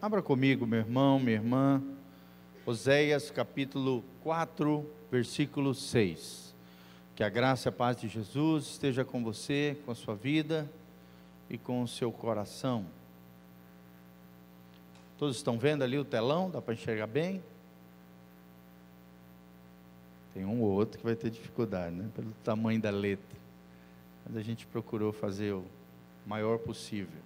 Abra comigo, meu irmão, minha irmã, Oséias capítulo 4, versículo 6. Que a graça e a paz de Jesus esteja com você, com a sua vida e com o seu coração. Todos estão vendo ali o telão? Dá para enxergar bem? Tem um ou outro que vai ter dificuldade, né? Pelo tamanho da letra. Mas a gente procurou fazer o maior possível.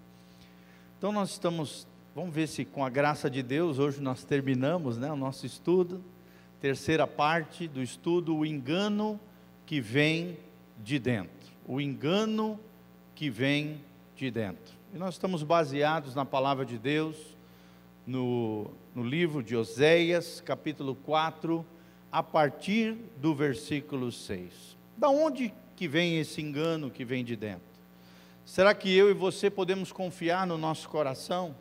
Então nós estamos Vamos ver se com a graça de Deus, hoje nós terminamos né, o nosso estudo, terceira parte do estudo, o engano que vem de dentro. O engano que vem de dentro. E nós estamos baseados na palavra de Deus, no, no livro de Oséias, capítulo 4, a partir do versículo 6. Da onde que vem esse engano que vem de dentro? Será que eu e você podemos confiar no nosso coração?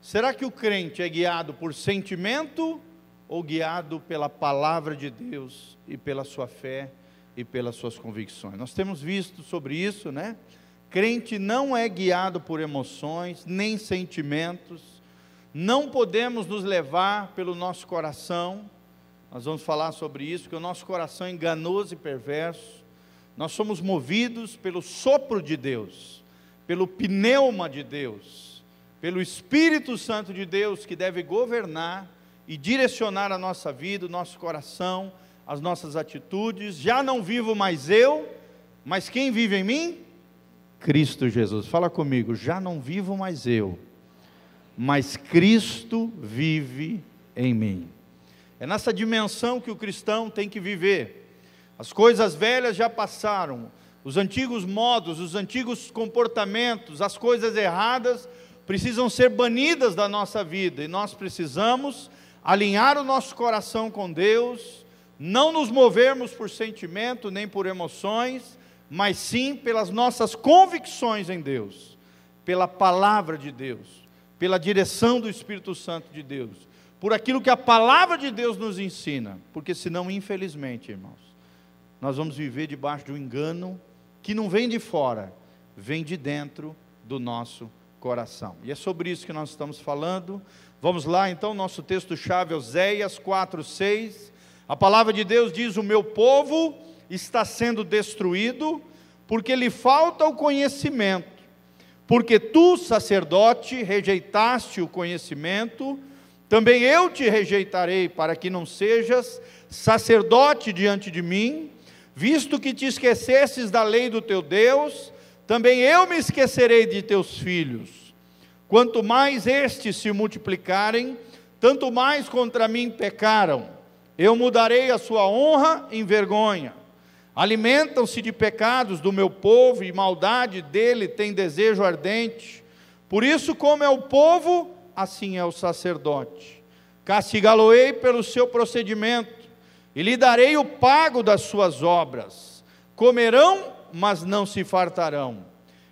Será que o crente é guiado por sentimento ou guiado pela palavra de Deus e pela sua fé e pelas suas convicções? Nós temos visto sobre isso, né? Crente não é guiado por emoções, nem sentimentos. Não podemos nos levar pelo nosso coração. Nós vamos falar sobre isso, porque o nosso coração é enganoso e perverso. Nós somos movidos pelo sopro de Deus, pelo pneuma de Deus pelo Espírito Santo de Deus que deve governar e direcionar a nossa vida, o nosso coração, as nossas atitudes. Já não vivo mais eu, mas quem vive em mim? Cristo Jesus. Fala comigo, já não vivo mais eu, mas Cristo vive em mim. É nessa dimensão que o cristão tem que viver. As coisas velhas já passaram, os antigos modos, os antigos comportamentos, as coisas erradas precisam ser banidas da nossa vida e nós precisamos alinhar o nosso coração com Deus, não nos movermos por sentimento nem por emoções, mas sim pelas nossas convicções em Deus, pela palavra de Deus, pela direção do Espírito Santo de Deus, por aquilo que a palavra de Deus nos ensina, porque senão, infelizmente, irmãos, nós vamos viver debaixo de um engano que não vem de fora, vem de dentro do nosso coração coração. E é sobre isso que nós estamos falando. Vamos lá, então, nosso texto-chave, Oséias 4, 6. A palavra de Deus diz: O meu povo está sendo destruído, porque lhe falta o conhecimento. Porque tu, sacerdote, rejeitaste o conhecimento, também eu te rejeitarei, para que não sejas sacerdote diante de mim, visto que te esquecesses da lei do teu Deus também eu me esquecerei de teus filhos. Quanto mais estes se multiplicarem, tanto mais contra mim pecaram. Eu mudarei a sua honra em vergonha. Alimentam-se de pecados do meu povo e maldade dele tem desejo ardente. Por isso, como é o povo, assim é o sacerdote. Castigá-lo-ei pelo seu procedimento e lhe darei o pago das suas obras. Comerão mas não se fartarão.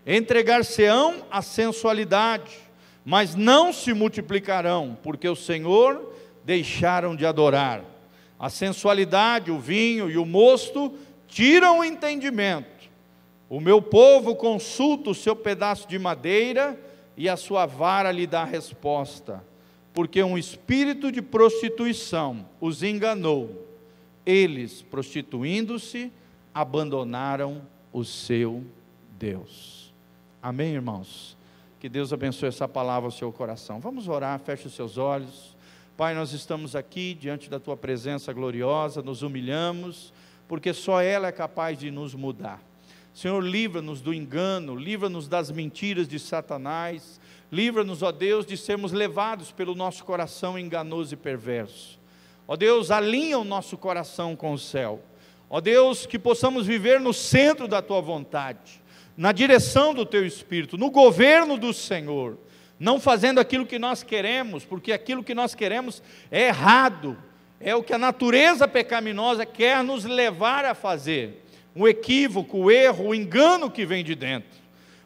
Entregar-se-ão à sensualidade, mas não se multiplicarão, porque o Senhor deixaram de adorar. A sensualidade, o vinho e o mosto tiram o entendimento. O meu povo consulta o seu pedaço de madeira e a sua vara lhe dá resposta, porque um espírito de prostituição os enganou. Eles, prostituindo-se, abandonaram o seu Deus. Amém, irmãos? Que Deus abençoe essa palavra ao seu coração. Vamos orar, feche os seus olhos. Pai, nós estamos aqui diante da tua presença gloriosa, nos humilhamos, porque só ela é capaz de nos mudar. Senhor, livra-nos do engano, livra-nos das mentiras de Satanás, livra-nos, ó Deus, de sermos levados pelo nosso coração enganoso e perverso. Ó Deus, alinha o nosso coração com o céu Ó Deus, que possamos viver no centro da tua vontade, na direção do teu espírito, no governo do Senhor, não fazendo aquilo que nós queremos, porque aquilo que nós queremos é errado, é o que a natureza pecaminosa quer nos levar a fazer. O equívoco, o erro, o engano que vem de dentro.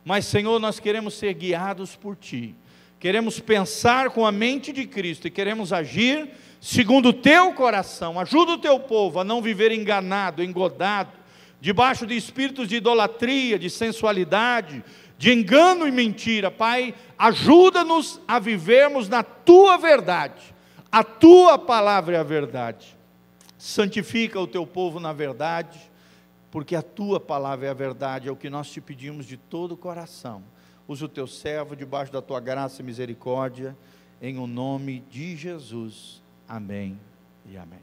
Mas, Senhor, nós queremos ser guiados por Ti, queremos pensar com a mente de Cristo e queremos agir segundo o teu coração. Ajuda o teu povo a não viver enganado, engodado, debaixo de espíritos de idolatria, de sensualidade, de engano e mentira. Pai, ajuda-nos a vivermos na tua verdade. A tua palavra é a verdade. Santifica o teu povo na verdade, porque a tua palavra é a verdade, é o que nós te pedimos de todo o coração. Usa o teu servo debaixo da tua graça e misericórdia, em o nome de Jesus. Amém e amém.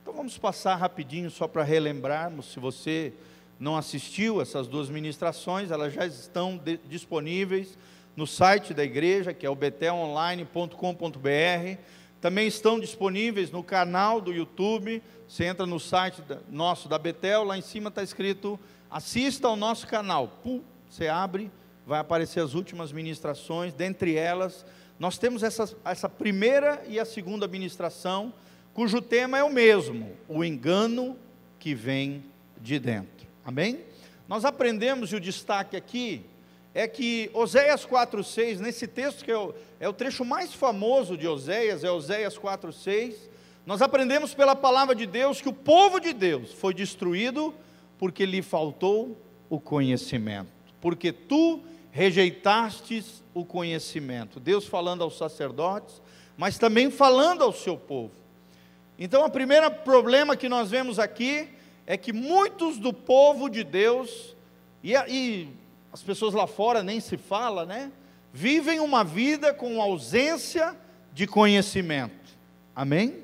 Então vamos passar rapidinho só para relembrarmos, se você não assistiu essas duas ministrações, elas já estão disponíveis no site da igreja, que é o betelonline.com.br. Também estão disponíveis no canal do YouTube. Você entra no site nosso da Betel, lá em cima está escrito assista ao nosso canal. Pum, você abre, vai aparecer as últimas ministrações, dentre elas, nós temos essa, essa primeira e a segunda ministração, cujo tema é o mesmo: o engano que vem de dentro. Amém? Nós aprendemos, e o destaque aqui é que Oséias 4,6, nesse texto que é o, é o trecho mais famoso de Oséias, é Oséias 4,6, nós aprendemos pela palavra de Deus que o povo de Deus foi destruído porque lhe faltou o conhecimento, porque tu rejeitastes o conhecimento. Deus falando aos sacerdotes, mas também falando ao seu povo. Então, o primeiro problema que nós vemos aqui é que muitos do povo de Deus, e, e as pessoas lá fora nem se fala, né? Vivem uma vida com ausência de conhecimento. Amém?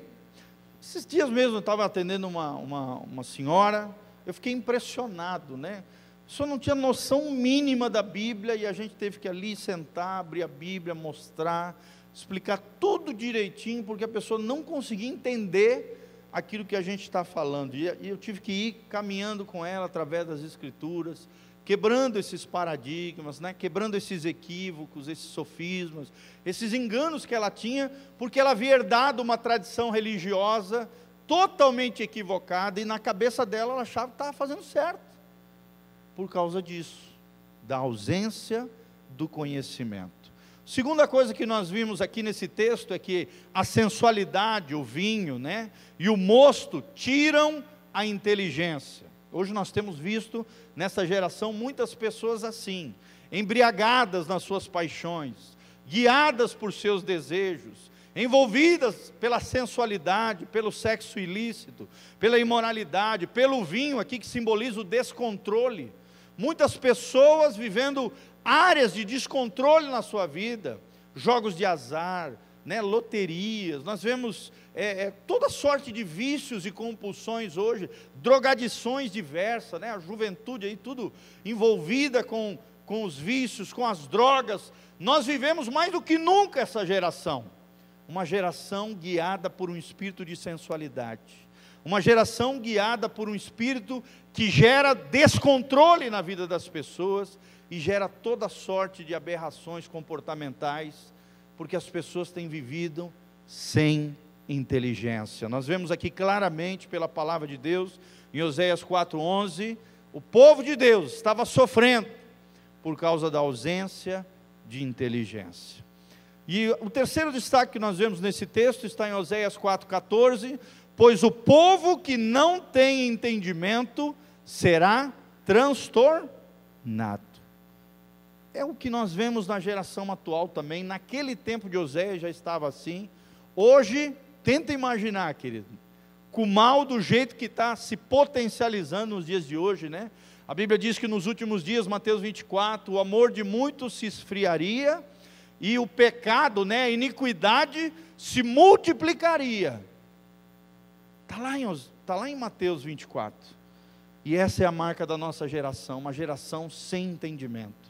Esses dias mesmo eu estava atendendo uma, uma, uma senhora, eu fiquei impressionado, né? Senhor não tinha noção mínima da Bíblia e a gente teve que ali sentar, abrir a Bíblia, mostrar, explicar tudo direitinho, porque a pessoa não conseguia entender aquilo que a gente está falando. E eu tive que ir caminhando com ela através das Escrituras, quebrando esses paradigmas, né? quebrando esses equívocos, esses sofismas, esses enganos que ela tinha, porque ela havia herdado uma tradição religiosa totalmente equivocada e na cabeça dela ela achava que estava fazendo certo por causa disso, da ausência do conhecimento. Segunda coisa que nós vimos aqui nesse texto é que a sensualidade, o vinho, né, e o mosto tiram a inteligência. Hoje nós temos visto nessa geração muitas pessoas assim, embriagadas nas suas paixões, guiadas por seus desejos, envolvidas pela sensualidade, pelo sexo ilícito, pela imoralidade, pelo vinho aqui que simboliza o descontrole muitas pessoas vivendo áreas de descontrole na sua vida, jogos de azar, né, loterias, nós vemos é, é, toda sorte de vícios e compulsões hoje, drogadições diversas, né, a juventude aí tudo envolvida com, com os vícios, com as drogas, nós vivemos mais do que nunca essa geração, uma geração guiada por um espírito de sensualidade, uma geração guiada por um espírito que gera descontrole na vida das pessoas e gera toda sorte de aberrações comportamentais, porque as pessoas têm vivido sem inteligência. Nós vemos aqui claramente pela palavra de Deus, em Oséias 4:11, o povo de Deus estava sofrendo por causa da ausência de inteligência. E o terceiro destaque que nós vemos nesse texto está em Oséias 4:14, pois o povo que não tem entendimento será transtornado. É o que nós vemos na geração atual também, naquele tempo de Oséias já estava assim. Hoje, tenta imaginar, querido, com o mal do jeito que está se potencializando nos dias de hoje, né? A Bíblia diz que nos últimos dias, Mateus 24, o amor de muitos se esfriaria e o pecado, né, a iniquidade se multiplicaria. Está lá, em, tá lá em Mateus 24. E essa é a marca da nossa geração, uma geração sem entendimento,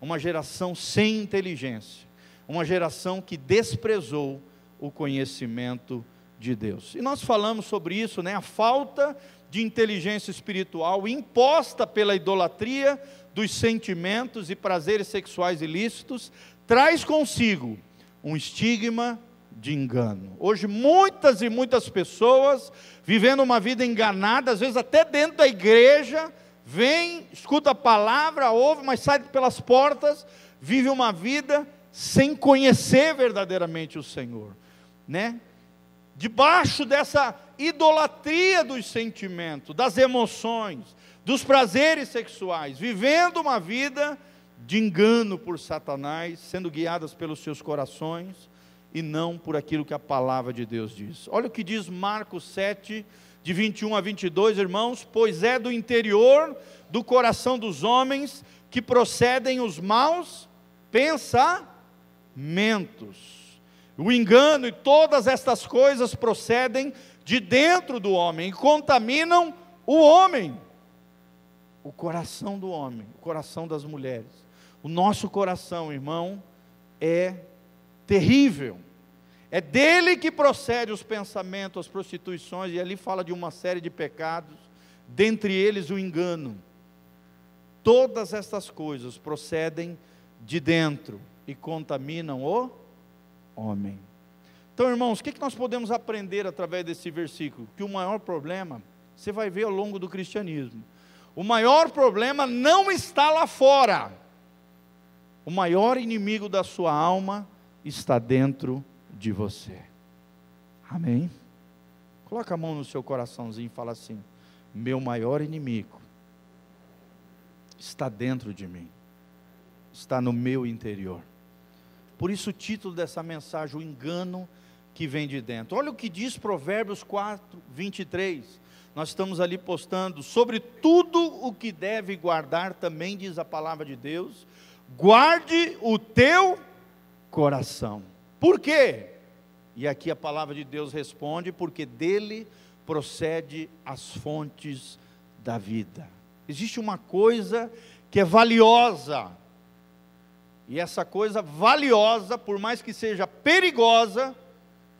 uma geração sem inteligência, uma geração que desprezou o conhecimento de Deus. E nós falamos sobre isso, né? A falta de inteligência espiritual imposta pela idolatria dos sentimentos e prazeres sexuais ilícitos traz consigo um estigma de engano. Hoje, muitas e muitas pessoas vivendo uma vida enganada, às vezes até dentro da igreja, vem, escuta a palavra, ouve, mas sai pelas portas, vive uma vida sem conhecer verdadeiramente o Senhor, né? Debaixo dessa idolatria dos sentimentos, das emoções, dos prazeres sexuais, vivendo uma vida de engano por Satanás, sendo guiadas pelos seus corações e não por aquilo que a palavra de Deus diz. Olha o que diz Marcos 7, de 21 a 22, irmãos: Pois é do interior do coração dos homens que procedem os maus pensamentos. O engano e todas estas coisas procedem de dentro do homem e contaminam o homem, o coração do homem, o coração das mulheres. O nosso coração, irmão, é terrível. É dele que procede os pensamentos, as prostituições, e ali fala de uma série de pecados, dentre eles o engano. Todas estas coisas procedem de dentro e contaminam o homem. Então, irmãos, o que nós podemos aprender através desse versículo? Que o maior problema, você vai ver ao longo do cristianismo, o maior problema não está lá fora. O maior inimigo da sua alma está dentro de você. Amém? Coloca a mão no seu coraçãozinho e fala assim: Meu maior inimigo está dentro de mim, está no meu interior. Por isso o título dessa mensagem, o engano que vem de dentro. Olha o que diz Provérbios 4, 23. Nós estamos ali postando sobre tudo o que deve guardar, também diz a palavra de Deus. Guarde o teu coração. Por quê? E aqui a palavra de Deus responde: porque dele procede as fontes da vida. Existe uma coisa que é valiosa, e essa coisa valiosa, por mais que seja perigosa,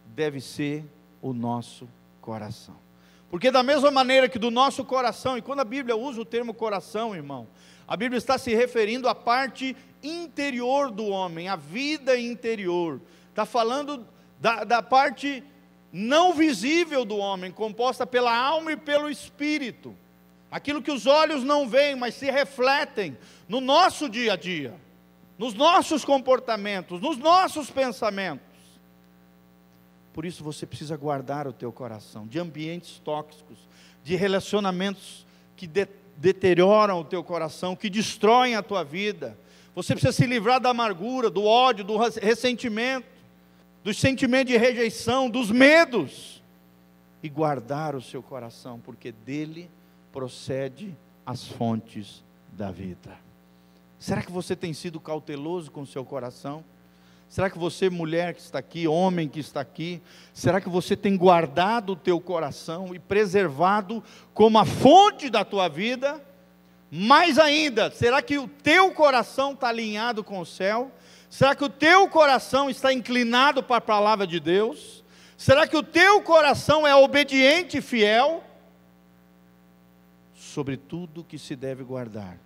deve ser o nosso coração. Porque, da mesma maneira que do nosso coração, e quando a Bíblia usa o termo coração, irmão, a Bíblia está se referindo à parte interior do homem, à vida interior. Está falando da, da parte não visível do homem, composta pela alma e pelo espírito. Aquilo que os olhos não veem, mas se refletem no nosso dia a dia nos nossos comportamentos, nos nossos pensamentos. Por isso você precisa guardar o teu coração de ambientes tóxicos, de relacionamentos que de, deterioram o teu coração, que destroem a tua vida. Você precisa se livrar da amargura, do ódio, do ressentimento, dos sentimentos de rejeição, dos medos e guardar o seu coração, porque dele procede as fontes da vida. Será que você tem sido cauteloso com o seu coração? Será que você, mulher que está aqui, homem que está aqui, será que você tem guardado o teu coração e preservado como a fonte da tua vida? Mais ainda, será que o teu coração está alinhado com o céu? Será que o teu coração está inclinado para a palavra de Deus? Será que o teu coração é obediente e fiel? Sobre tudo que se deve guardar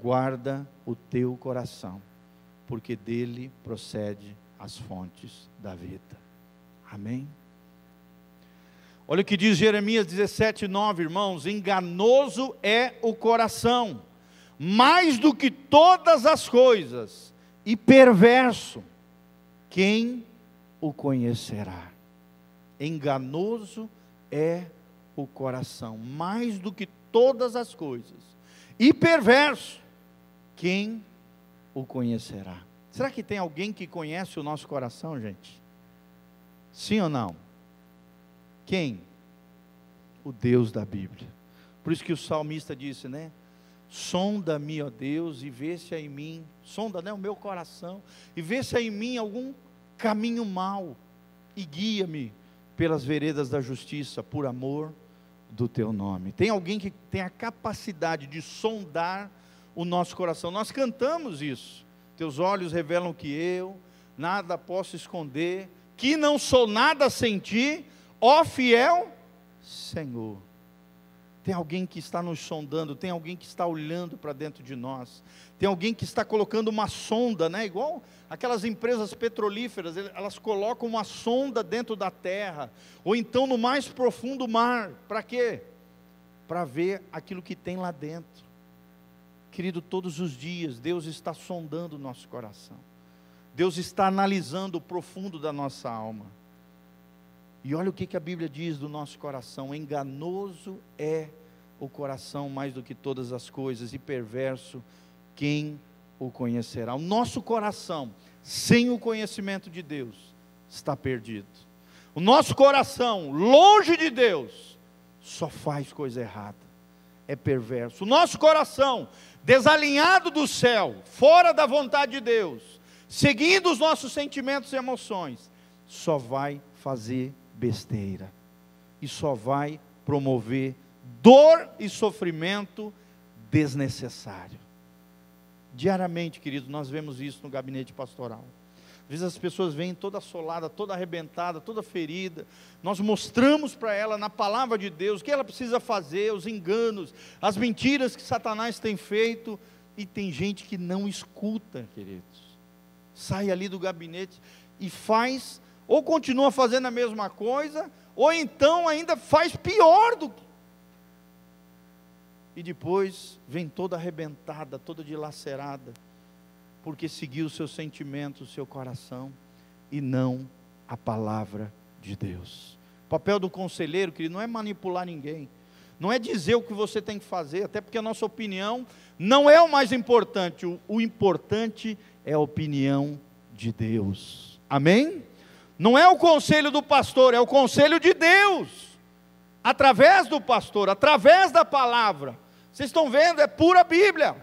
guarda o teu coração, porque dele procede as fontes da vida. Amém? Olha o que diz Jeremias 17, 9, irmãos: enganoso é o coração, mais do que todas as coisas, e perverso, quem o conhecerá? Enganoso é o coração, mais do que todas as coisas, e perverso, quem o conhecerá? Será que tem alguém que conhece o nosso coração, gente? Sim ou não? Quem? O Deus da Bíblia. Por isso que o salmista disse, né? Sonda-me, ó Deus, e vê se há em mim, sonda né, o meu coração, e vê se há em mim algum caminho mau, e guia-me pelas veredas da justiça, por amor do teu nome. Tem alguém que tem a capacidade de sondar o nosso coração. Nós cantamos isso. Teus olhos revelam que eu nada posso esconder, que não sou nada sem ti, ó fiel Senhor. Tem alguém que está nos sondando, tem alguém que está olhando para dentro de nós, tem alguém que está colocando uma sonda, né? Igual aquelas empresas petrolíferas, elas colocam uma sonda dentro da terra, ou então no mais profundo mar, para quê? Para ver aquilo que tem lá dentro. Querido, todos os dias Deus está sondando o nosso coração. Deus está analisando o profundo da nossa alma. E olha o que, que a Bíblia diz do nosso coração: enganoso é o coração mais do que todas as coisas, e perverso quem o conhecerá. O nosso coração, sem o conhecimento de Deus, está perdido. O nosso coração, longe de Deus, só faz coisa errada, é perverso. O nosso coração, desalinhado do céu, fora da vontade de Deus, seguindo os nossos sentimentos e emoções, só vai fazer besteira e só vai promover dor e sofrimento desnecessário. Diariamente, querido, nós vemos isso no gabinete pastoral. Às vezes as pessoas vêm toda assolada, toda arrebentada, toda ferida. Nós mostramos para ela na palavra de Deus o que ela precisa fazer, os enganos, as mentiras que Satanás tem feito. E tem gente que não escuta, queridos. Sai ali do gabinete e faz, ou continua fazendo a mesma coisa, ou então ainda faz pior do que. E depois vem toda arrebentada, toda dilacerada porque seguiu o seu sentimento, o seu coração, e não a palavra de Deus. O papel do conselheiro, que não é manipular ninguém, não é dizer o que você tem que fazer, até porque a nossa opinião não é o mais importante, o, o importante é a opinião de Deus. Amém? Não é o conselho do pastor, é o conselho de Deus, através do pastor, através da palavra. Vocês estão vendo, é pura Bíblia.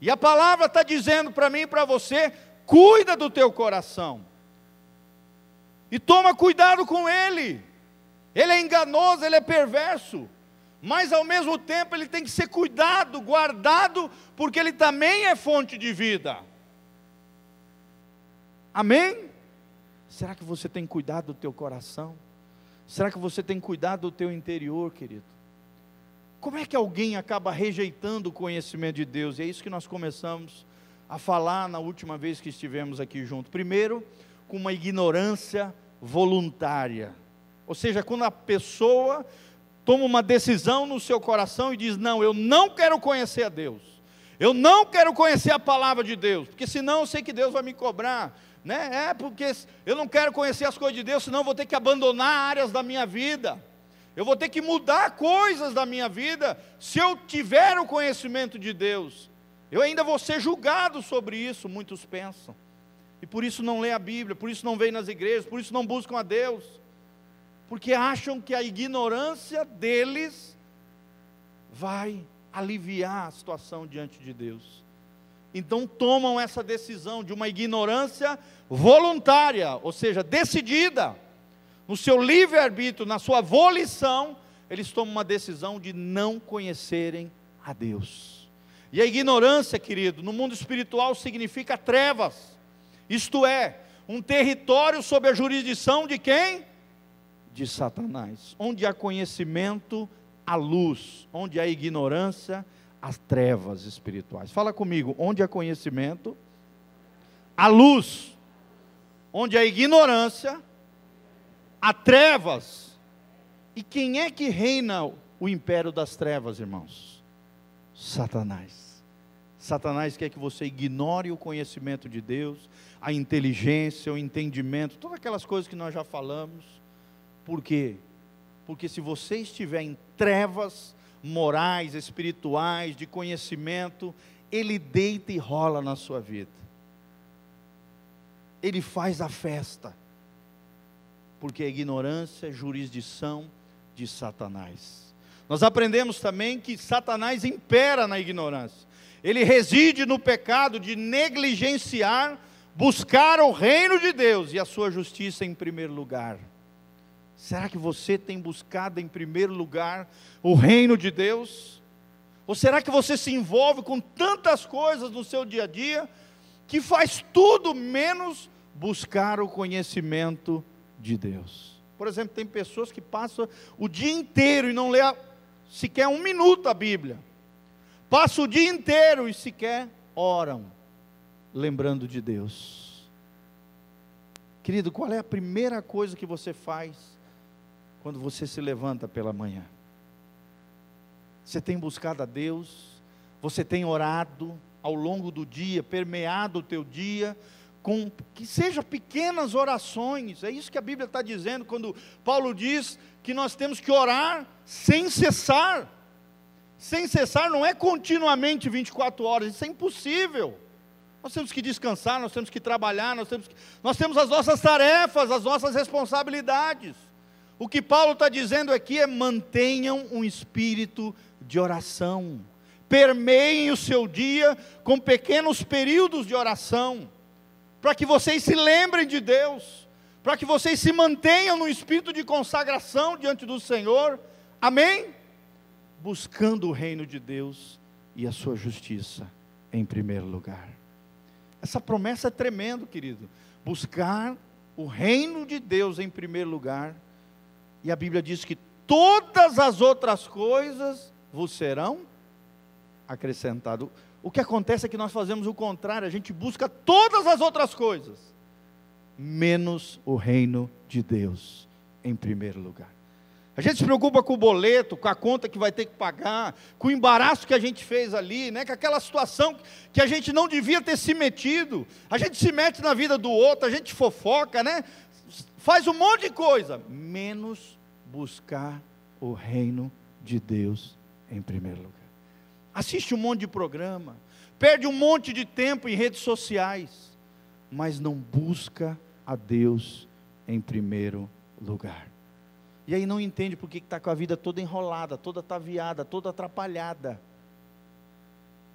E a palavra está dizendo para mim e para você: cuida do teu coração. E toma cuidado com ele. Ele é enganoso, ele é perverso. Mas ao mesmo tempo ele tem que ser cuidado, guardado, porque ele também é fonte de vida. Amém? Será que você tem cuidado do teu coração? Será que você tem cuidado do teu interior, querido? Como é que alguém acaba rejeitando o conhecimento de Deus? E é isso que nós começamos a falar na última vez que estivemos aqui juntos. Primeiro, com uma ignorância voluntária. Ou seja, quando a pessoa toma uma decisão no seu coração e diz: Não, eu não quero conhecer a Deus. Eu não quero conhecer a palavra de Deus, porque senão eu sei que Deus vai me cobrar. Né? É porque eu não quero conhecer as coisas de Deus, senão vou ter que abandonar áreas da minha vida. Eu vou ter que mudar coisas da minha vida se eu tiver o conhecimento de Deus. Eu ainda vou ser julgado sobre isso, muitos pensam. E por isso não lê a Bíblia, por isso não vem nas igrejas, por isso não buscam a Deus. Porque acham que a ignorância deles vai aliviar a situação diante de Deus. Então tomam essa decisão de uma ignorância voluntária, ou seja, decidida no seu livre-arbítrio, na sua volição, eles tomam uma decisão de não conhecerem a Deus. E a ignorância, querido, no mundo espiritual significa trevas, isto é, um território sob a jurisdição de quem? De Satanás. Onde há conhecimento, há luz, onde há ignorância, há trevas espirituais. Fala comigo, onde há conhecimento, há luz, onde há ignorância, há trevas. E quem é que reina o império das trevas, irmãos? Satanás. Satanás quer que você ignore o conhecimento de Deus, a inteligência, o entendimento, todas aquelas coisas que nós já falamos. Por quê? Porque se você estiver em trevas morais, espirituais, de conhecimento, ele deita e rola na sua vida. Ele faz a festa porque a ignorância é jurisdição de Satanás. Nós aprendemos também que Satanás impera na ignorância. Ele reside no pecado de negligenciar, buscar o reino de Deus e a sua justiça em primeiro lugar. Será que você tem buscado em primeiro lugar o reino de Deus? Ou será que você se envolve com tantas coisas no seu dia a dia que faz tudo menos buscar o conhecimento de Deus. Por exemplo, tem pessoas que passam o dia inteiro e não lê sequer um minuto a Bíblia. Passam o dia inteiro e sequer oram, lembrando de Deus. Querido, qual é a primeira coisa que você faz quando você se levanta pela manhã? Você tem buscado a Deus, você tem orado ao longo do dia, permeado o teu dia, com que sejam pequenas orações. É isso que a Bíblia está dizendo quando Paulo diz que nós temos que orar sem cessar. sem cessar não é continuamente 24 horas, isso é impossível. Nós temos que descansar, nós temos que trabalhar, nós temos, que, nós temos as nossas tarefas, as nossas responsabilidades. O que Paulo está dizendo aqui é mantenham um espírito de oração, permeiem o seu dia com pequenos períodos de oração, para que vocês se lembrem de Deus, para que vocês se mantenham no espírito de consagração diante do Senhor, amém? Buscando o reino de Deus e a sua justiça em primeiro lugar. Essa promessa é tremendo, querido. Buscar o reino de Deus em primeiro lugar e a Bíblia diz que todas as outras coisas vos serão acrescentadas. O que acontece é que nós fazemos o contrário, a gente busca todas as outras coisas, menos o reino de Deus em primeiro lugar. A gente se preocupa com o boleto, com a conta que vai ter que pagar, com o embaraço que a gente fez ali, né? com aquela situação que a gente não devia ter se metido. A gente se mete na vida do outro, a gente fofoca, né? Faz um monte de coisa, menos buscar o reino de Deus em primeiro lugar. Assiste um monte de programa, perde um monte de tempo em redes sociais, mas não busca a Deus em primeiro lugar. E aí não entende por que está com a vida toda enrolada, toda ataviada, toda atrapalhada.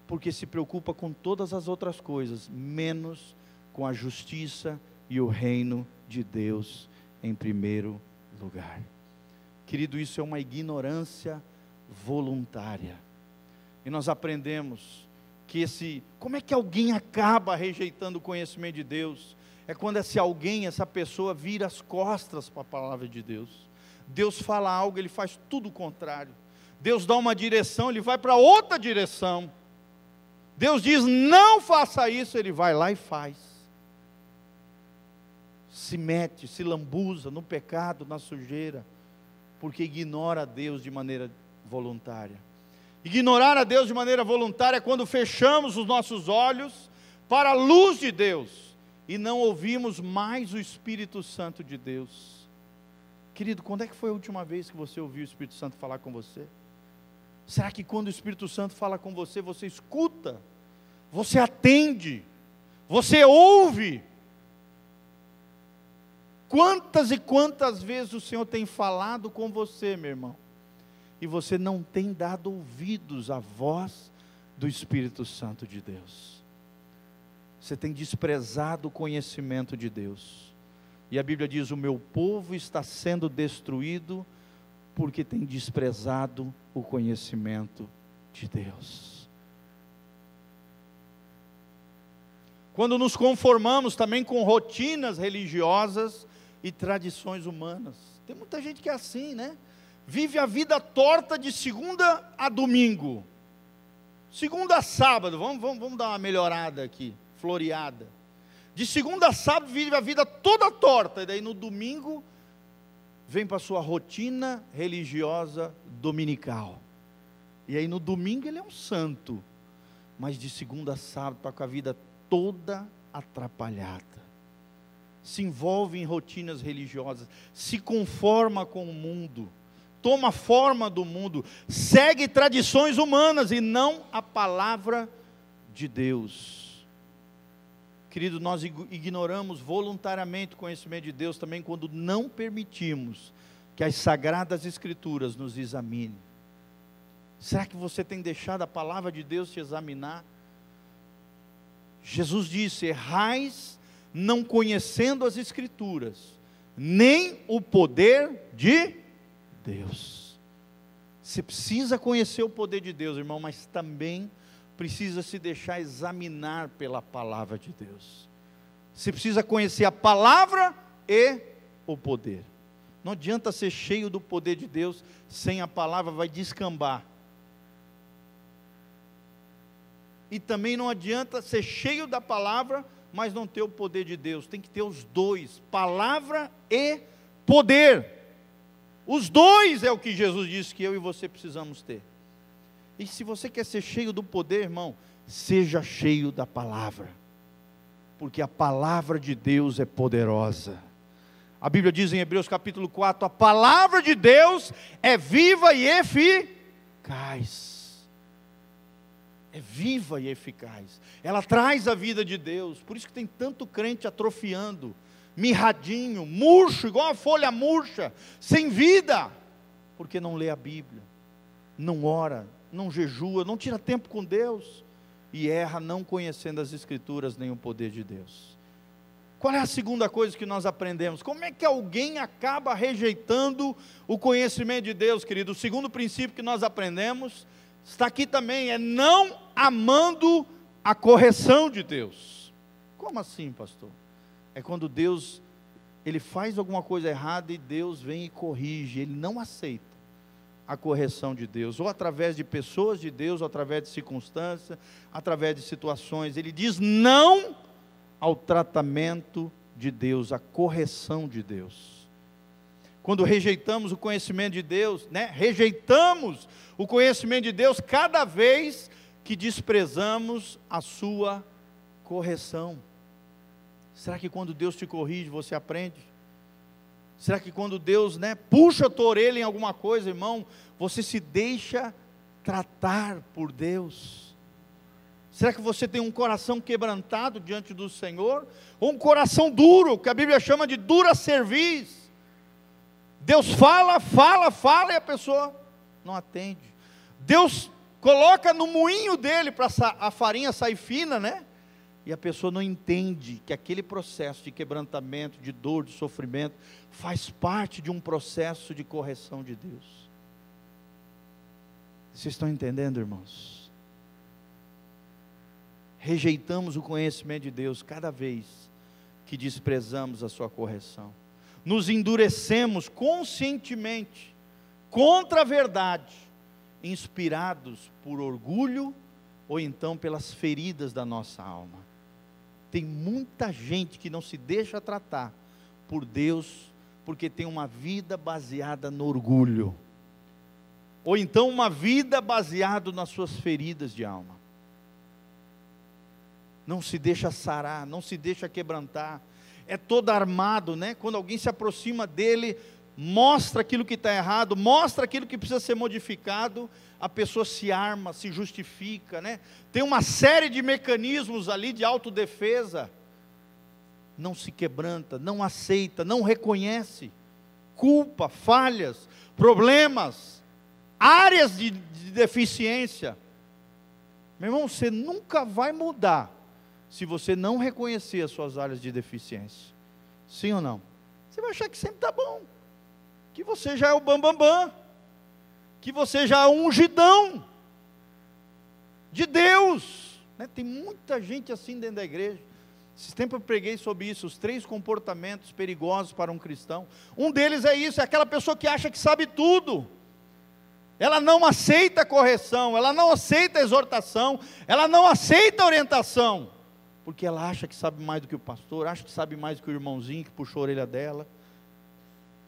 Porque se preocupa com todas as outras coisas, menos com a justiça e o reino de Deus em primeiro lugar. Querido, isso é uma ignorância voluntária. E nós aprendemos que esse, como é que alguém acaba rejeitando o conhecimento de Deus? É quando esse alguém, essa pessoa vira as costas para a palavra de Deus. Deus fala algo, ele faz tudo o contrário. Deus dá uma direção, ele vai para outra direção. Deus diz: "Não faça isso", ele vai lá e faz se mete, se lambuza no pecado, na sujeira, porque ignora a Deus de maneira voluntária. Ignorar a Deus de maneira voluntária é quando fechamos os nossos olhos para a luz de Deus e não ouvimos mais o Espírito Santo de Deus. Querido, quando é que foi a última vez que você ouviu o Espírito Santo falar com você? Será que quando o Espírito Santo fala com você, você escuta? Você atende? Você ouve? Quantas e quantas vezes o Senhor tem falado com você, meu irmão, e você não tem dado ouvidos à voz do Espírito Santo de Deus? Você tem desprezado o conhecimento de Deus. E a Bíblia diz: O meu povo está sendo destruído porque tem desprezado o conhecimento de Deus. Quando nos conformamos também com rotinas religiosas, e tradições humanas. Tem muita gente que é assim, né? Vive a vida torta de segunda a domingo. Segunda a sábado, vamos, vamos, vamos dar uma melhorada aqui, floreada. De segunda a sábado vive a vida toda torta, e daí no domingo vem para a sua rotina religiosa dominical. E aí no domingo ele é um santo, mas de segunda a sábado está com a vida toda atrapalhada se envolve em rotinas religiosas, se conforma com o mundo, toma forma do mundo, segue tradições humanas e não a palavra de Deus. Querido, nós ignoramos voluntariamente o conhecimento de Deus também quando não permitimos que as sagradas escrituras nos examinem. Será que você tem deixado a palavra de Deus te examinar? Jesus disse: errais não conhecendo as Escrituras, nem o poder de Deus. Você precisa conhecer o poder de Deus, irmão, mas também precisa se deixar examinar pela palavra de Deus. Você precisa conhecer a palavra e o poder. Não adianta ser cheio do poder de Deus sem a palavra, vai descambar. E também não adianta ser cheio da palavra mas não ter o poder de Deus. Tem que ter os dois, palavra e poder. Os dois é o que Jesus disse que eu e você precisamos ter. E se você quer ser cheio do poder, irmão, seja cheio da palavra. Porque a palavra de Deus é poderosa. A Bíblia diz em Hebreus capítulo 4: a palavra de Deus é viva e eficaz. É viva e eficaz. Ela traz a vida de Deus. Por isso que tem tanto crente atrofiando, mirradinho, murcho, igual a folha murcha, sem vida, porque não lê a Bíblia, não ora, não jejua, não tira tempo com Deus e erra não conhecendo as Escrituras nem o poder de Deus. Qual é a segunda coisa que nós aprendemos? Como é que alguém acaba rejeitando o conhecimento de Deus, querido? O segundo princípio que nós aprendemos está aqui também, é não amando a correção de Deus. Como assim, pastor? É quando Deus ele faz alguma coisa errada e Deus vem e corrige, ele não aceita a correção de Deus, ou através de pessoas de Deus, ou através de circunstâncias, através de situações. Ele diz não ao tratamento de Deus, à correção de Deus. Quando rejeitamos o conhecimento de Deus, né? Rejeitamos o conhecimento de Deus cada vez que desprezamos a sua correção. Será que quando Deus te corrige, você aprende? Será que quando Deus, né, puxa a tua orelha em alguma coisa, irmão, você se deixa tratar por Deus? Será que você tem um coração quebrantado diante do Senhor? Ou um coração duro, que a Bíblia chama de dura cerviz? Deus fala, fala, fala e a pessoa não atende. Deus coloca no moinho dele para a farinha sair fina, né? E a pessoa não entende que aquele processo de quebrantamento, de dor, de sofrimento, faz parte de um processo de correção de Deus. Vocês estão entendendo, irmãos? Rejeitamos o conhecimento de Deus cada vez que desprezamos a sua correção. Nos endurecemos conscientemente contra a verdade, inspirados por orgulho ou então pelas feridas da nossa alma. Tem muita gente que não se deixa tratar por Deus porque tem uma vida baseada no orgulho, ou então uma vida baseada nas suas feridas de alma. Não se deixa sarar, não se deixa quebrantar, é todo armado, né? Quando alguém se aproxima dele, mostra aquilo que está errado, mostra aquilo que precisa ser modificado, a pessoa se arma, se justifica, né? Tem uma série de mecanismos ali de autodefesa. Não se quebranta, não aceita, não reconhece culpa, falhas, problemas, áreas de, de deficiência. Meu irmão, você nunca vai mudar se você não reconhecer as suas áreas de deficiência. Sim ou não? Você vai achar que sempre está bom que você já é o bambambam, bam, bam, que você já é um ungidão de Deus. Né? Tem muita gente assim dentro da igreja. Esse tempo eu preguei sobre isso, os três comportamentos perigosos para um cristão. Um deles é isso, é aquela pessoa que acha que sabe tudo. Ela não aceita correção, ela não aceita exortação, ela não aceita orientação, porque ela acha que sabe mais do que o pastor, acha que sabe mais do que o irmãozinho que puxou a orelha dela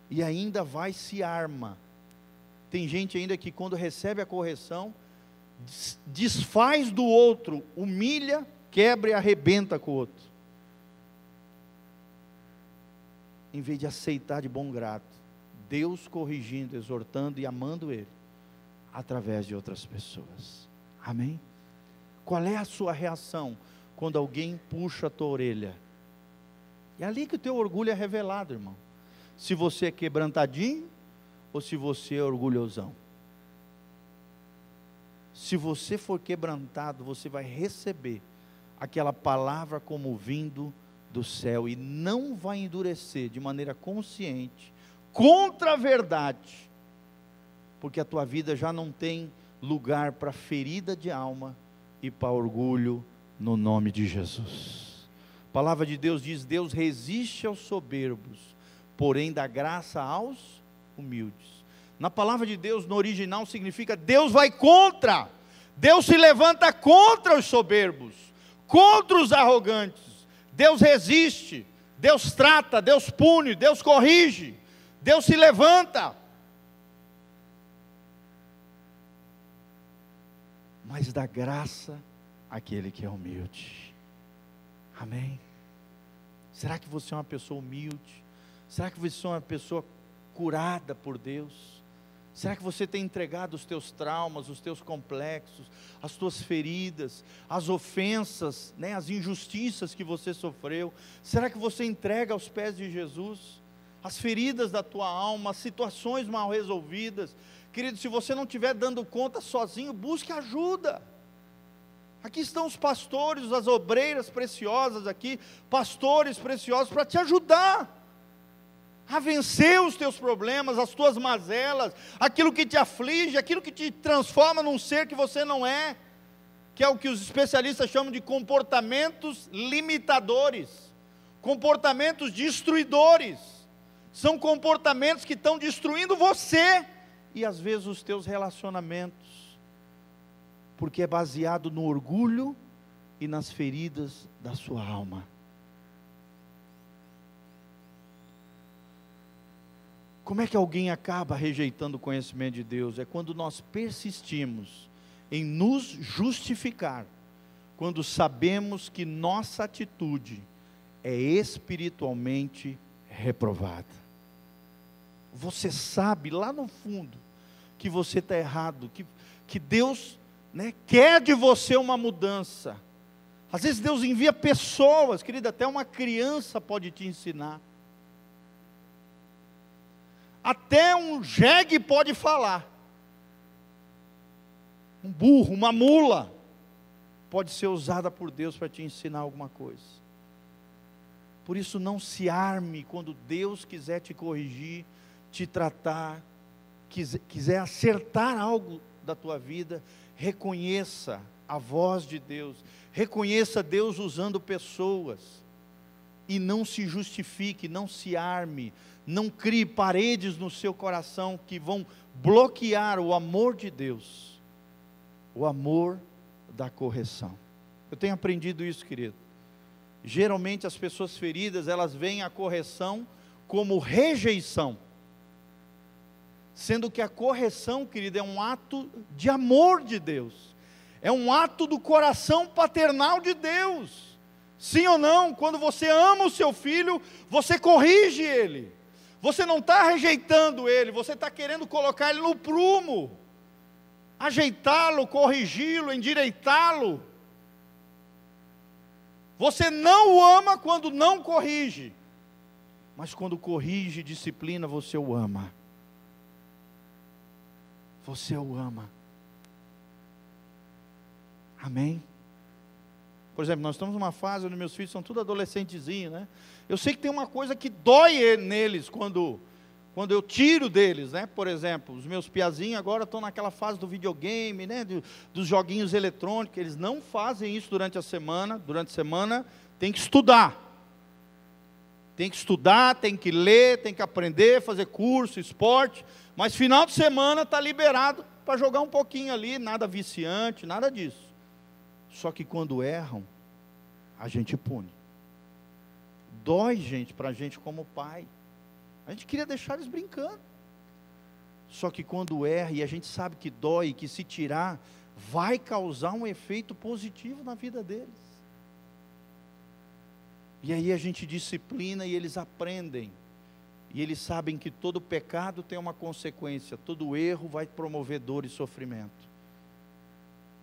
e ainda vai se arma. Tem gente ainda que quando recebe a correção, desfaz do outro, humilha, quebra e arrebenta com o outro. Em vez de aceitar de bom grado, Deus corrigindo, exortando e amando Ele, através de outras pessoas. Amém? Qual é a sua reação quando alguém puxa a tua orelha? É ali que o teu orgulho é revelado, irmão se você é quebrantadinho ou se você é orgulhosão. Se você for quebrantado, você vai receber aquela palavra como vindo do céu e não vai endurecer de maneira consciente contra a verdade, porque a tua vida já não tem lugar para ferida de alma e para orgulho no nome de Jesus. A palavra de Deus diz: Deus resiste aos soberbos, porém dá graça aos humildes. Na palavra de Deus, no original, significa Deus vai contra, Deus se levanta contra os soberbos, contra os arrogantes. Deus resiste, Deus trata, Deus pune, Deus corrige, Deus se levanta. Mas dá graça àquele que é humilde. Amém? Será que você é uma pessoa humilde? Será que você é uma pessoa curada por Deus? Será que você tem entregado os teus traumas, os teus complexos, as tuas feridas, as ofensas, né, as injustiças que você sofreu? Será que você entrega aos pés de Jesus as feridas da tua alma, as situações mal resolvidas? Querido, se você não estiver dando conta sozinho, busque ajuda. Aqui estão os pastores, as obreiras preciosas aqui, pastores preciosos para te ajudar a vencer os teus problemas, as tuas mazelas, aquilo que te aflige, aquilo que te transforma num ser que você não é, que é o que os especialistas chamam de comportamentos limitadores, comportamentos destruidores. São comportamentos que estão destruindo você e às vezes os teus relacionamentos, porque é baseado no orgulho e nas feridas da sua alma. Como é que alguém acaba rejeitando o conhecimento de Deus? É quando nós persistimos em nos justificar, quando sabemos que nossa atitude é espiritualmente reprovada. Você sabe lá no fundo que você está errado, que, que Deus né, quer de você uma mudança. Às vezes Deus envia pessoas, querida, até uma criança pode te ensinar. Até um jegue pode falar. Um burro, uma mula, pode ser usada por Deus para te ensinar alguma coisa. Por isso, não se arme quando Deus quiser te corrigir, te tratar, quiser, quiser acertar algo da tua vida, reconheça a voz de Deus, reconheça Deus usando pessoas, e não se justifique, não se arme, não crie paredes no seu coração que vão bloquear o amor de Deus, o amor da correção. Eu tenho aprendido isso, querido. Geralmente as pessoas feridas, elas veem a correção como rejeição. Sendo que a correção, querido, é um ato de amor de Deus. É um ato do coração paternal de Deus. Sim ou não? Quando você ama o seu filho, você corrige ele. Você não está rejeitando ele, você está querendo colocar ele no prumo, ajeitá-lo, corrigi-lo, endireitá-lo. Você não o ama quando não corrige, mas quando corrige, disciplina, você o ama. Você o ama. Amém? Por exemplo, nós estamos numa fase onde meus filhos são tudo adolescentezinhos, né? Eu sei que tem uma coisa que dói neles quando, quando eu tiro deles, né? Por exemplo, os meus piazinhos agora estão naquela fase do videogame, né? Do, dos joguinhos eletrônicos. Eles não fazem isso durante a semana. Durante a semana tem que estudar. Tem que estudar, tem que ler, tem que aprender, fazer curso, esporte. Mas final de semana está liberado para jogar um pouquinho ali, nada viciante, nada disso. Só que quando erram, a gente pune. Dói, gente, para a gente como pai. A gente queria deixar eles brincando. Só que quando erra, e a gente sabe que dói, que se tirar, vai causar um efeito positivo na vida deles. E aí a gente disciplina e eles aprendem. E eles sabem que todo pecado tem uma consequência, todo erro vai promover dor e sofrimento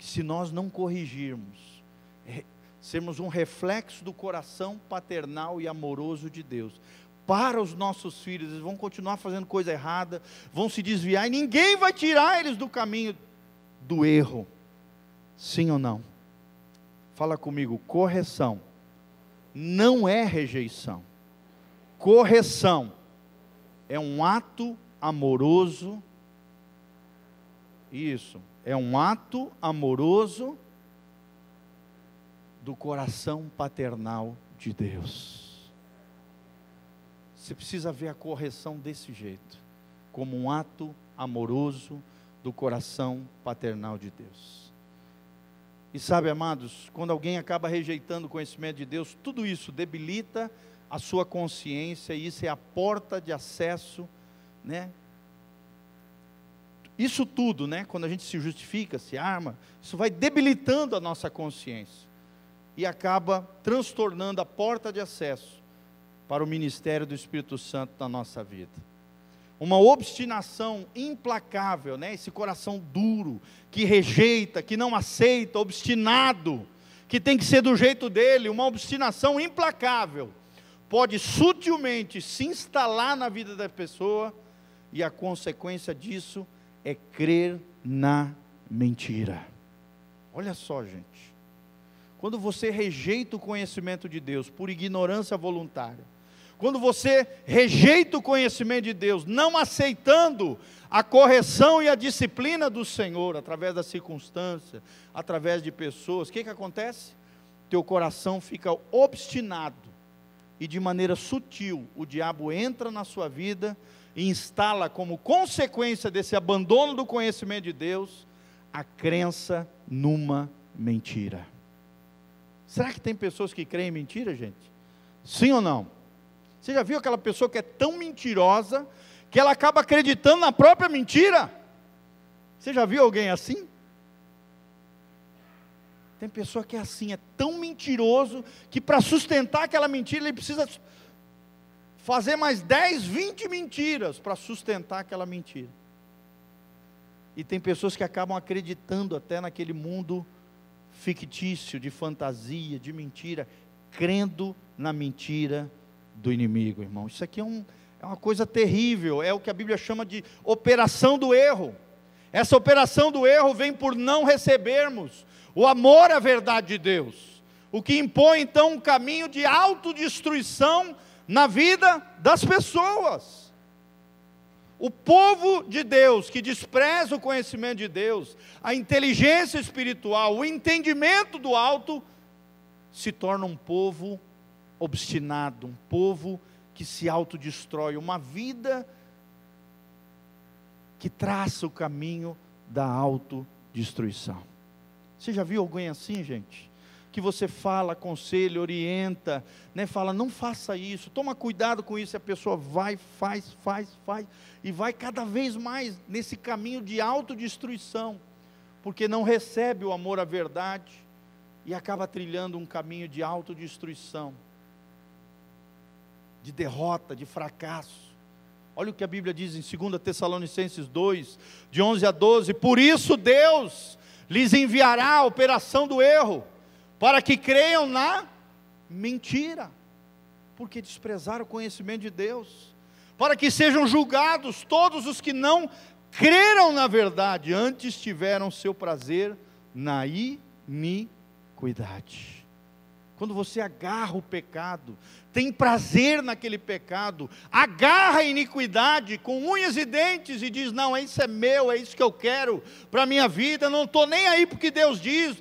que se nós não corrigirmos, é, sermos um reflexo do coração paternal e amoroso de Deus, para os nossos filhos, eles vão continuar fazendo coisa errada, vão se desviar e ninguém vai tirar eles do caminho do erro. Sim ou não? Fala comigo, correção não é rejeição. Correção é um ato amoroso. Isso, é um ato amoroso do coração paternal de Deus. Você precisa ver a correção desse jeito, como um ato amoroso do coração paternal de Deus. E sabe, amados, quando alguém acaba rejeitando o conhecimento de Deus, tudo isso debilita a sua consciência, isso é a porta de acesso, né, isso tudo, né, quando a gente se justifica, se arma, isso vai debilitando a nossa consciência e acaba transtornando a porta de acesso para o ministério do Espírito Santo na nossa vida. uma obstinação implacável, né? esse coração duro, que rejeita, que não aceita, obstinado, que tem que ser do jeito dele, uma obstinação implacável, pode sutilmente se instalar na vida da pessoa, e a consequência disso é crer na mentira. Olha só, gente. Quando você rejeita o conhecimento de Deus por ignorância voluntária, quando você rejeita o conhecimento de Deus, não aceitando a correção e a disciplina do Senhor, através da circunstância, através de pessoas, o que, que acontece? Teu coração fica obstinado, e de maneira sutil, o diabo entra na sua vida e instala como consequência desse abandono do conhecimento de Deus, a crença numa mentira. Será que tem pessoas que creem em mentira, gente? Sim ou não? Você já viu aquela pessoa que é tão mentirosa que ela acaba acreditando na própria mentira? Você já viu alguém assim? Tem pessoa que é assim, é tão mentiroso que para sustentar aquela mentira ele precisa fazer mais 10, 20 mentiras para sustentar aquela mentira. E tem pessoas que acabam acreditando até naquele mundo fictício, de fantasia, de mentira, crendo na mentira do inimigo, irmão. Isso aqui é, um, é uma coisa terrível, é o que a Bíblia chama de operação do erro. Essa operação do erro vem por não recebermos o amor à verdade de Deus, o que impõe então um caminho de autodestruição na vida das pessoas. O povo de Deus que despreza o conhecimento de Deus, a inteligência espiritual, o entendimento do alto, se torna um povo obstinado, um povo que se autodestrói, uma vida que traça o caminho da autodestruição. Você já viu alguém assim, gente? Que você fala, aconselha, orienta, né? fala, não faça isso, toma cuidado com isso, e a pessoa vai, faz, faz, faz, e vai cada vez mais nesse caminho de autodestruição, porque não recebe o amor à verdade e acaba trilhando um caminho de autodestruição de derrota, de fracasso. Olha o que a Bíblia diz em 2 Tessalonicenses 2, de 11 a 12: Por isso Deus lhes enviará a operação do erro, para que creiam na mentira, porque desprezaram o conhecimento de Deus, para que sejam julgados todos os que não creram na verdade, antes tiveram seu prazer na iniquidade. Quando você agarra o pecado, tem prazer naquele pecado, agarra a iniquidade com unhas e dentes e diz: Não, isso é meu, é isso que eu quero para a minha vida, não estou nem aí porque Deus diz,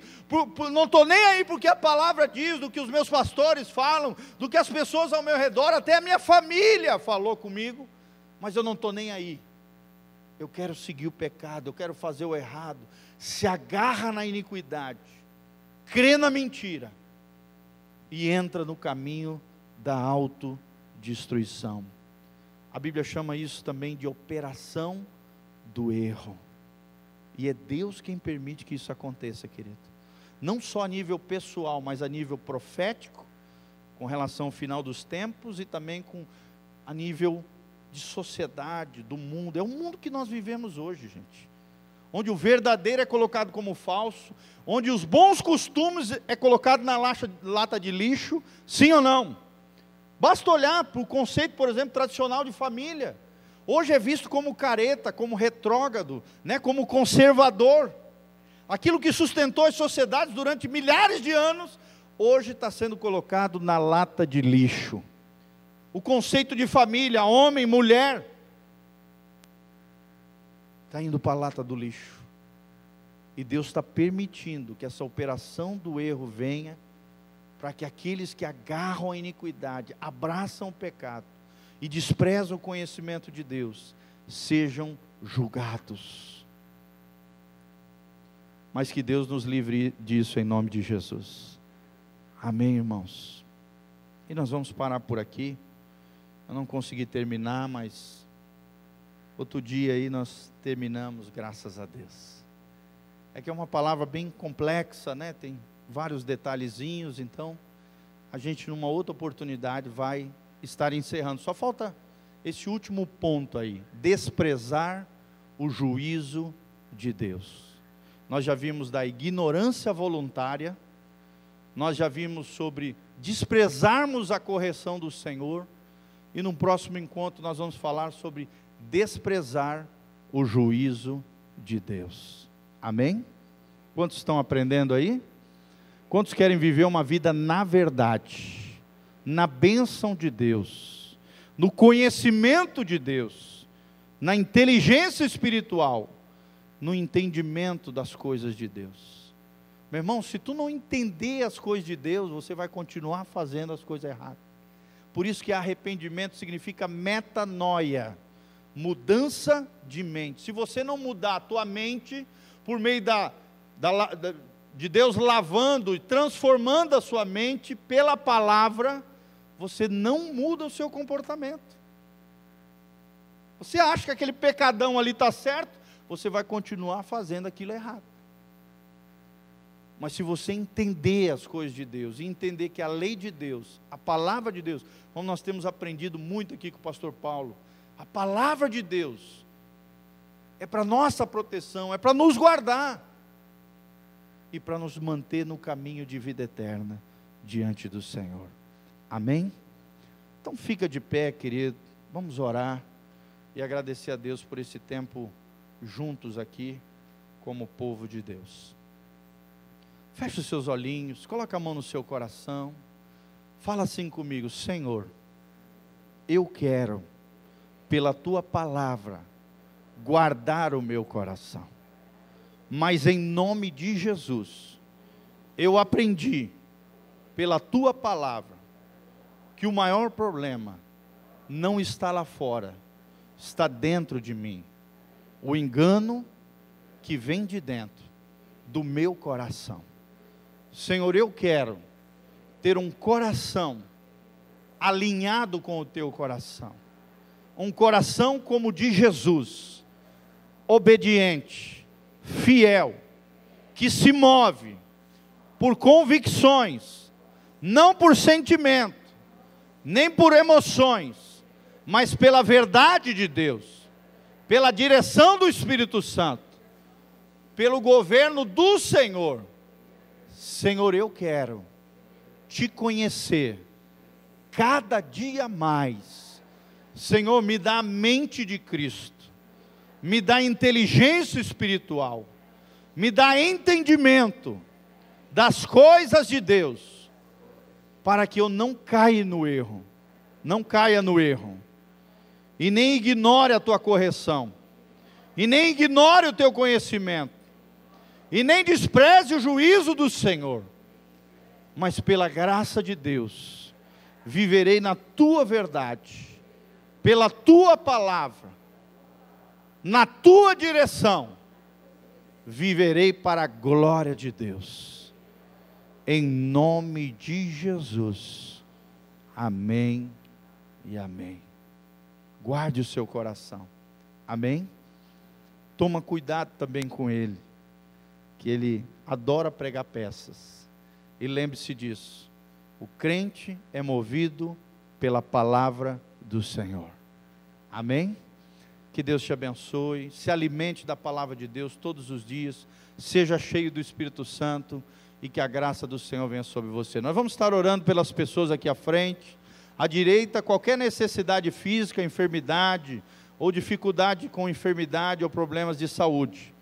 não estou nem aí porque a palavra diz, do que os meus pastores falam, do que as pessoas ao meu redor, até a minha família falou comigo, mas eu não estou nem aí. Eu quero seguir o pecado, eu quero fazer o errado. Se agarra na iniquidade, crê na mentira e entra no caminho da autodestruição. A Bíblia chama isso também de operação do erro. E é Deus quem permite que isso aconteça, querido. Não só a nível pessoal, mas a nível profético, com relação ao final dos tempos e também com a nível de sociedade, do mundo. É o mundo que nós vivemos hoje, gente onde o verdadeiro é colocado como falso, onde os bons costumes é colocado na lata, de lixo, sim ou não? Basta olhar para o conceito, por exemplo, tradicional de família. Hoje é visto como careta, como retrógrado, né, como conservador. Aquilo que sustentou as sociedades durante milhares de anos, hoje está sendo colocado na lata de lixo. O conceito de família, homem, mulher, está indo para a lata do lixo. E Deus está permitindo que essa operação do erro venha, para que aqueles que agarram a iniquidade, abraçam o pecado e desprezam o conhecimento de Deus, sejam julgados. Mas que Deus nos livre disso em nome de Jesus. Amém, irmãos. E nós vamos parar por aqui. Eu não consegui terminar, mas Outro dia aí nós terminamos, graças a Deus. É que é uma palavra bem complexa, né? Tem vários detalhezinhos, então a gente numa outra oportunidade vai estar encerrando. Só falta esse último ponto aí, desprezar o juízo de Deus. Nós já vimos da ignorância voluntária, nós já vimos sobre desprezarmos a correção do Senhor, e no próximo encontro nós vamos falar sobre desprezar o juízo de Deus. Amém? Quantos estão aprendendo aí? Quantos querem viver uma vida na verdade, na bênção de Deus, no conhecimento de Deus, na inteligência espiritual, no entendimento das coisas de Deus? Meu irmão, se tu não entender as coisas de Deus, você vai continuar fazendo as coisas erradas. Por isso que arrependimento significa metanoia, mudança de mente. Se você não mudar a tua mente por meio da, da, da, de Deus lavando e transformando a sua mente pela palavra, você não muda o seu comportamento. Você acha que aquele pecadão ali está certo, você vai continuar fazendo aquilo errado. Mas se você entender as coisas de Deus e entender que a lei de Deus, a palavra de Deus, como nós temos aprendido muito aqui com o pastor Paulo, a palavra de Deus é para nossa proteção, é para nos guardar e para nos manter no caminho de vida eterna diante do Senhor. Amém? Então fica de pé, querido. Vamos orar e agradecer a Deus por esse tempo juntos aqui como povo de Deus. Feche os seus olhinhos, coloque a mão no seu coração. Fala assim comigo, Senhor, eu quero, pela tua palavra, guardar o meu coração. Mas em nome de Jesus, eu aprendi, pela tua palavra, que o maior problema não está lá fora, está dentro de mim. O engano que vem de dentro do meu coração. Senhor, eu quero ter um coração alinhado com o teu coração. Um coração como o de Jesus, obediente, fiel, que se move por convicções, não por sentimento, nem por emoções, mas pela verdade de Deus, pela direção do Espírito Santo, pelo governo do Senhor Senhor, eu quero te conhecer cada dia mais. Senhor, me dá a mente de Cristo, me dá inteligência espiritual, me dá entendimento das coisas de Deus, para que eu não caia no erro, não caia no erro, e nem ignore a tua correção, e nem ignore o teu conhecimento e nem despreze o juízo do Senhor, mas pela graça de Deus, viverei na tua verdade, pela tua palavra, na tua direção, viverei para a glória de Deus, em nome de Jesus, amém e amém. Guarde o seu coração, amém? Toma cuidado também com ele que ele adora pregar peças. E lembre-se disso: o crente é movido pela palavra do Senhor. Amém? Que Deus te abençoe, se alimente da palavra de Deus todos os dias, seja cheio do Espírito Santo e que a graça do Senhor venha sobre você. Nós vamos estar orando pelas pessoas aqui à frente, à direita, qualquer necessidade física, enfermidade ou dificuldade com enfermidade ou problemas de saúde